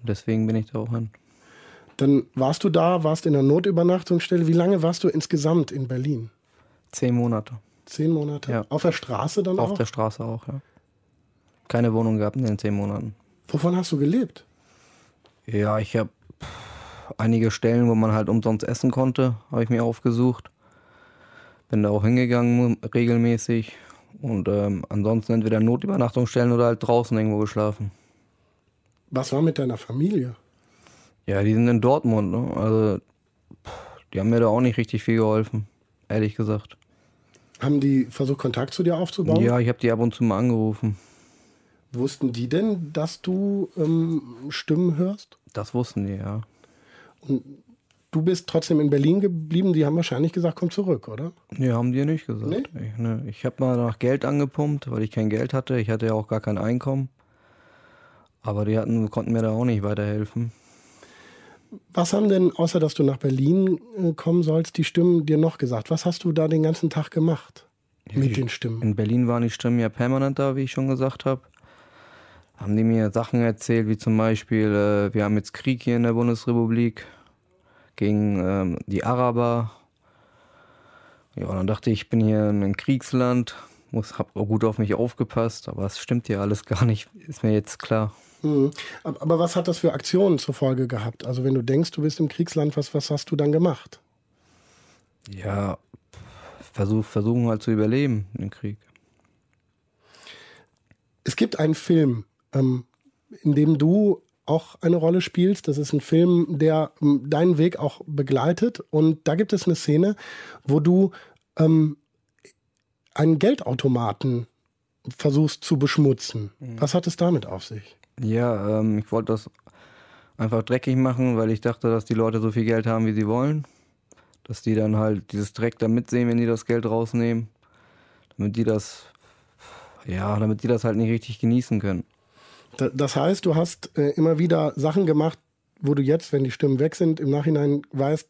Und deswegen bin ich da auch hin. Dann warst du da, warst in der Notübernachtungsstelle. Wie lange warst du insgesamt in Berlin? Zehn Monate. Zehn Monate? Ja. Auf der Straße dann Auf auch? Auf der Straße auch, ja. Keine Wohnung gehabt in den zehn Monaten. Wovon hast du gelebt? Ja, ich habe einige Stellen, wo man halt umsonst essen konnte, habe ich mir aufgesucht. Bin da auch hingegangen regelmäßig und ähm, ansonsten entweder Notübernachtungsstellen oder halt draußen irgendwo geschlafen. Was war mit deiner Familie? Ja, die sind in Dortmund. Ne? Also, die haben mir da auch nicht richtig viel geholfen, ehrlich gesagt. Haben die versucht, Kontakt zu dir aufzubauen? Ja, ich habe die ab und zu mal angerufen. Wussten die denn, dass du ähm, Stimmen hörst? Das wussten die, ja. Und du bist trotzdem in Berlin geblieben. Die haben wahrscheinlich gesagt, komm zurück, oder? Nee, haben die nicht gesagt. Nee? Ich, ne, ich habe mal nach Geld angepumpt, weil ich kein Geld hatte. Ich hatte ja auch gar kein Einkommen. Aber die hatten, konnten mir da auch nicht weiterhelfen. Was haben denn, außer dass du nach Berlin äh, kommen sollst, die Stimmen dir noch gesagt? Was hast du da den ganzen Tag gemacht ja, mit den Stimmen? In Berlin waren die Stimmen ja permanent da, wie ich schon gesagt habe. Haben die mir Sachen erzählt, wie zum Beispiel, äh, wir haben jetzt Krieg hier in der Bundesrepublik gegen ähm, die Araber. Ja, und dann dachte ich, ich bin hier in einem Kriegsland, muss, hab gut auf mich aufgepasst, aber es stimmt ja alles gar nicht, ist mir jetzt klar. Mhm. Aber was hat das für Aktionen zur Folge gehabt? Also wenn du denkst, du bist im Kriegsland, was, was hast du dann gemacht? Ja, versuch, versuchen halt zu überleben im Krieg. Es gibt einen Film, ähm, in dem du auch eine Rolle spielst. Das ist ein Film, der ähm, deinen Weg auch begleitet. Und da gibt es eine Szene, wo du ähm, einen Geldautomaten versuchst zu beschmutzen. Mhm. Was hat es damit auf sich? Ja, ähm, ich wollte das einfach dreckig machen, weil ich dachte, dass die Leute so viel Geld haben, wie sie wollen. Dass die dann halt dieses Dreck da mitsehen, wenn die das Geld rausnehmen. Damit die das, ja, damit die das halt nicht richtig genießen können. Das heißt, du hast äh, immer wieder Sachen gemacht, wo du jetzt, wenn die Stimmen weg sind, im Nachhinein weißt,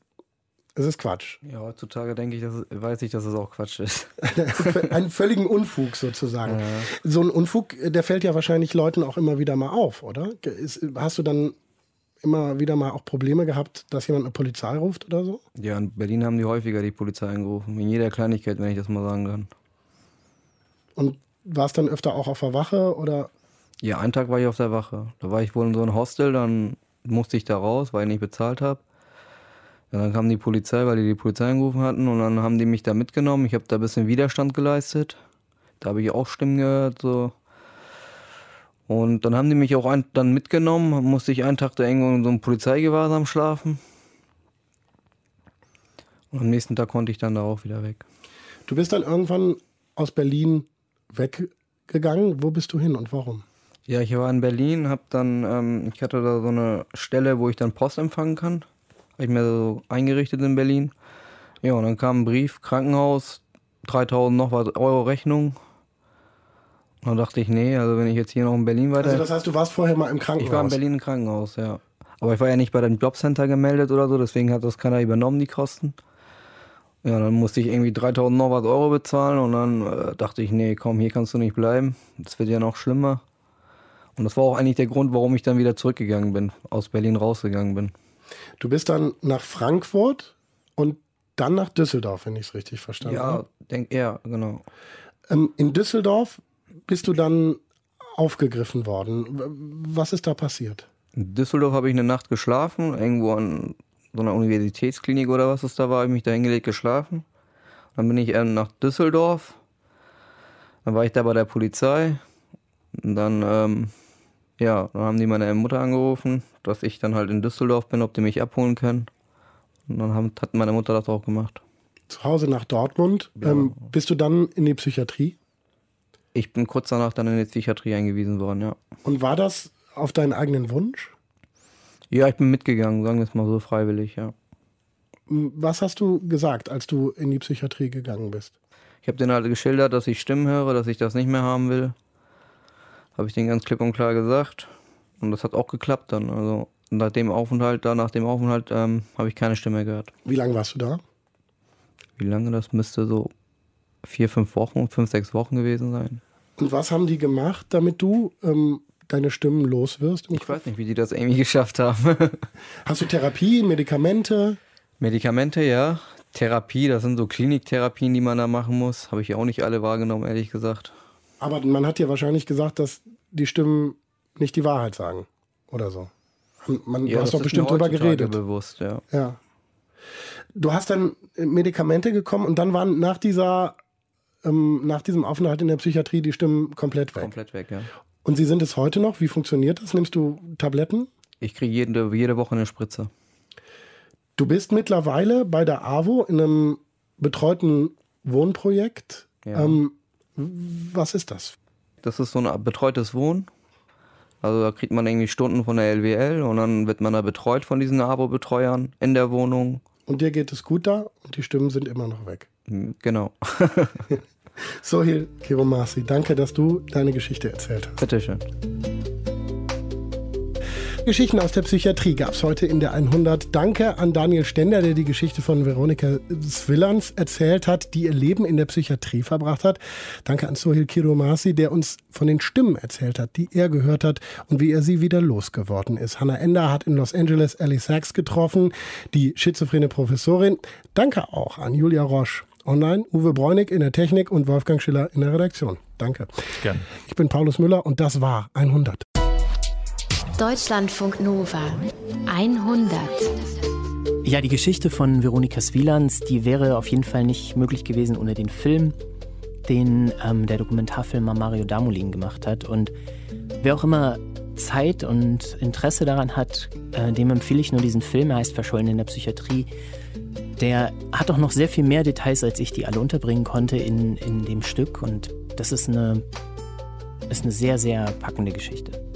es ist Quatsch. Ja, heutzutage denke ich, dass weiß ich, dass es auch Quatsch ist. Einen völligen Unfug sozusagen. Ja. So ein Unfug, der fällt ja wahrscheinlich Leuten auch immer wieder mal auf, oder? Ist, hast du dann immer wieder mal auch Probleme gehabt, dass jemand eine Polizei ruft oder so? Ja, in Berlin haben die häufiger die Polizei angerufen. In jeder Kleinigkeit, wenn ich das mal sagen kann. Und war es dann öfter auch auf der Wache oder? Ja, einen Tag war ich auf der Wache. Da war ich wohl in so einem Hostel, dann musste ich da raus, weil ich nicht bezahlt habe. Ja, dann kam die Polizei, weil die die Polizei angerufen hatten und dann haben die mich da mitgenommen. Ich habe da ein bisschen Widerstand geleistet. Da habe ich auch Stimmen gehört, so. Und dann haben die mich auch ein, dann mitgenommen, musste ich einen Tag da irgendwo in so einem Polizeigewahrsam schlafen. Und am nächsten Tag konnte ich dann da auch wieder weg. Du bist dann irgendwann aus Berlin weggegangen. Wo bist du hin und warum? Ja, ich war in Berlin, hab dann, ähm, ich hatte da so eine Stelle, wo ich dann Post empfangen kann. Habe ich mir so eingerichtet in Berlin. Ja, und dann kam ein Brief, Krankenhaus, 3000 noch was Euro Rechnung. Und dann dachte ich, nee, also wenn ich jetzt hier noch in Berlin weiter. Also das heißt, du warst vorher mal im Krankenhaus? Ich war in Berlin im Krankenhaus, ja. Aber ich war ja nicht bei dem Jobcenter gemeldet oder so, deswegen hat das keiner übernommen, die Kosten. Ja, dann musste ich irgendwie 3000 noch was Euro bezahlen und dann äh, dachte ich, nee, komm, hier kannst du nicht bleiben. Das wird ja noch schlimmer. Und das war auch eigentlich der Grund, warum ich dann wieder zurückgegangen bin, aus Berlin rausgegangen bin. Du bist dann nach Frankfurt und dann nach Düsseldorf, wenn ich es richtig verstanden ja, habe. Denk, ja, genau. Ähm, in Düsseldorf bist du dann aufgegriffen worden. Was ist da passiert? In Düsseldorf habe ich eine Nacht geschlafen, irgendwo an so einer Universitätsklinik oder was es da war, habe ich mich da hingelegt geschlafen. Dann bin ich nach Düsseldorf. Dann war ich da bei der Polizei. Und dann ähm, ja, dann haben die meine Mutter angerufen, dass ich dann halt in Düsseldorf bin, ob die mich abholen können. Und dann haben, hat meine Mutter das auch gemacht. Zu Hause nach Dortmund. Ja. Ähm, bist du dann in die Psychiatrie? Ich bin kurz danach dann in die Psychiatrie eingewiesen worden, ja. Und war das auf deinen eigenen Wunsch? Ja, ich bin mitgegangen, sagen wir es mal so freiwillig, ja. Was hast du gesagt, als du in die Psychiatrie gegangen bist? Ich habe denen halt geschildert, dass ich Stimmen höre, dass ich das nicht mehr haben will. Habe ich denen ganz klipp und klar gesagt. Und das hat auch geklappt dann. Also nach dem Aufenthalt, da nach dem Aufenthalt ähm, habe ich keine Stimme gehört. Wie lange warst du da? Wie lange? Das müsste so vier, fünf Wochen, fünf, sechs Wochen gewesen sein. Und was haben die gemacht, damit du ähm, deine Stimmen los wirst? Ich weiß nicht, wie die das irgendwie geschafft haben. Hast du Therapie, Medikamente? Medikamente, ja. Therapie, das sind so Kliniktherapien, die man da machen muss. Habe ich auch nicht alle wahrgenommen, ehrlich gesagt. Aber man hat ja wahrscheinlich gesagt, dass die Stimmen nicht die Wahrheit sagen oder so. Man, ja, du hast doch bestimmt drüber geredet. bewusst, ja. ja. Du hast dann Medikamente gekommen und dann waren nach dieser ähm, nach diesem Aufenthalt in der Psychiatrie die Stimmen komplett weg. Komplett weg, ja. Und sie sind es heute noch? Wie funktioniert das? Nimmst du Tabletten? Ich kriege jede, jede Woche eine Spritze. Du bist mittlerweile bei der AWO in einem betreuten Wohnprojekt. Ja. Ähm, was ist das? Das ist so ein betreutes Wohnen. Also da kriegt man irgendwie Stunden von der LWL und dann wird man da betreut von diesen Abo-Betreuern in der Wohnung. Und dir geht es gut da und die Stimmen sind immer noch weg. Hm, genau. so, hier, Kiromasi, danke, dass du deine Geschichte erzählt hast. Bitteschön. Geschichten aus der Psychiatrie gab es heute in der 100. Danke an Daniel Stender, der die Geschichte von Veronika Swillans erzählt hat, die ihr Leben in der Psychiatrie verbracht hat. Danke an Sohil Kiromasi, der uns von den Stimmen erzählt hat, die er gehört hat und wie er sie wieder losgeworden ist. Hannah Ender hat in Los Angeles Ellie Sachs getroffen, die schizophrene Professorin. Danke auch an Julia Roche online, Uwe Bräunig in der Technik und Wolfgang Schiller in der Redaktion. Danke. Gerne. Ich bin Paulus Müller und das war 100. Deutschlandfunk Nova 100. Ja, die Geschichte von Veronika Swielands, die wäre auf jeden Fall nicht möglich gewesen ohne den Film, den ähm, der Dokumentarfilmer Mario Damolin gemacht hat. Und wer auch immer Zeit und Interesse daran hat, äh, dem empfehle ich nur diesen Film. Er heißt Verschollen in der Psychiatrie. Der hat auch noch sehr viel mehr Details, als ich die alle unterbringen konnte in, in dem Stück. Und das ist eine, ist eine sehr, sehr packende Geschichte.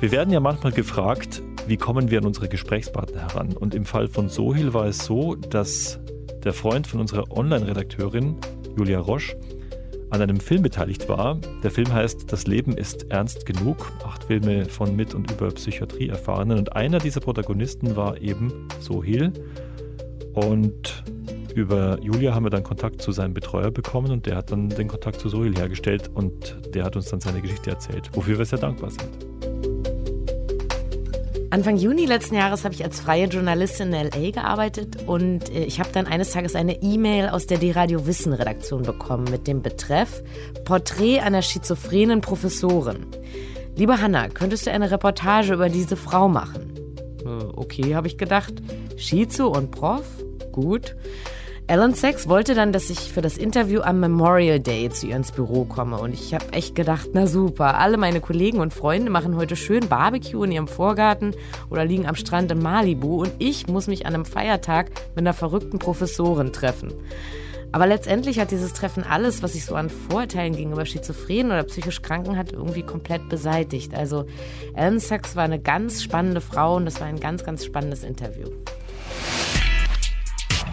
Wir werden ja manchmal gefragt, wie kommen wir an unsere Gesprächspartner heran? Und im Fall von Sohil war es so, dass der Freund von unserer Online-Redakteurin, Julia Roche, an einem Film beteiligt war. Der Film heißt Das Leben ist ernst genug. Acht Filme von mit und über Psychiatrie erfahrenen. Und einer dieser Protagonisten war eben Sohil. Und über Julia haben wir dann Kontakt zu seinem Betreuer bekommen und der hat dann den Kontakt zu Sohil hergestellt und der hat uns dann seine Geschichte erzählt, wofür wir sehr dankbar sind. Anfang Juni letzten Jahres habe ich als freie Journalistin in LA gearbeitet und äh, ich habe dann eines Tages eine E-Mail aus der D-Radio Wissen Redaktion bekommen mit dem Betreff Porträt einer schizophrenen Professorin. Liebe Hanna, könntest du eine Reportage über diese Frau machen? Äh, okay, habe ich gedacht. Schizo und Prof? Gut. Alan Sachs wollte dann, dass ich für das Interview am Memorial Day zu ihr ins Büro komme. Und ich habe echt gedacht, na super, alle meine Kollegen und Freunde machen heute schön Barbecue in ihrem Vorgarten oder liegen am Strand in Malibu. Und ich muss mich an einem Feiertag mit einer verrückten Professorin treffen. Aber letztendlich hat dieses Treffen alles, was ich so an Vorurteilen gegenüber Schizophrenen oder psychisch Kranken hat, irgendwie komplett beseitigt. Also Alan Sachs war eine ganz spannende Frau und das war ein ganz, ganz spannendes Interview.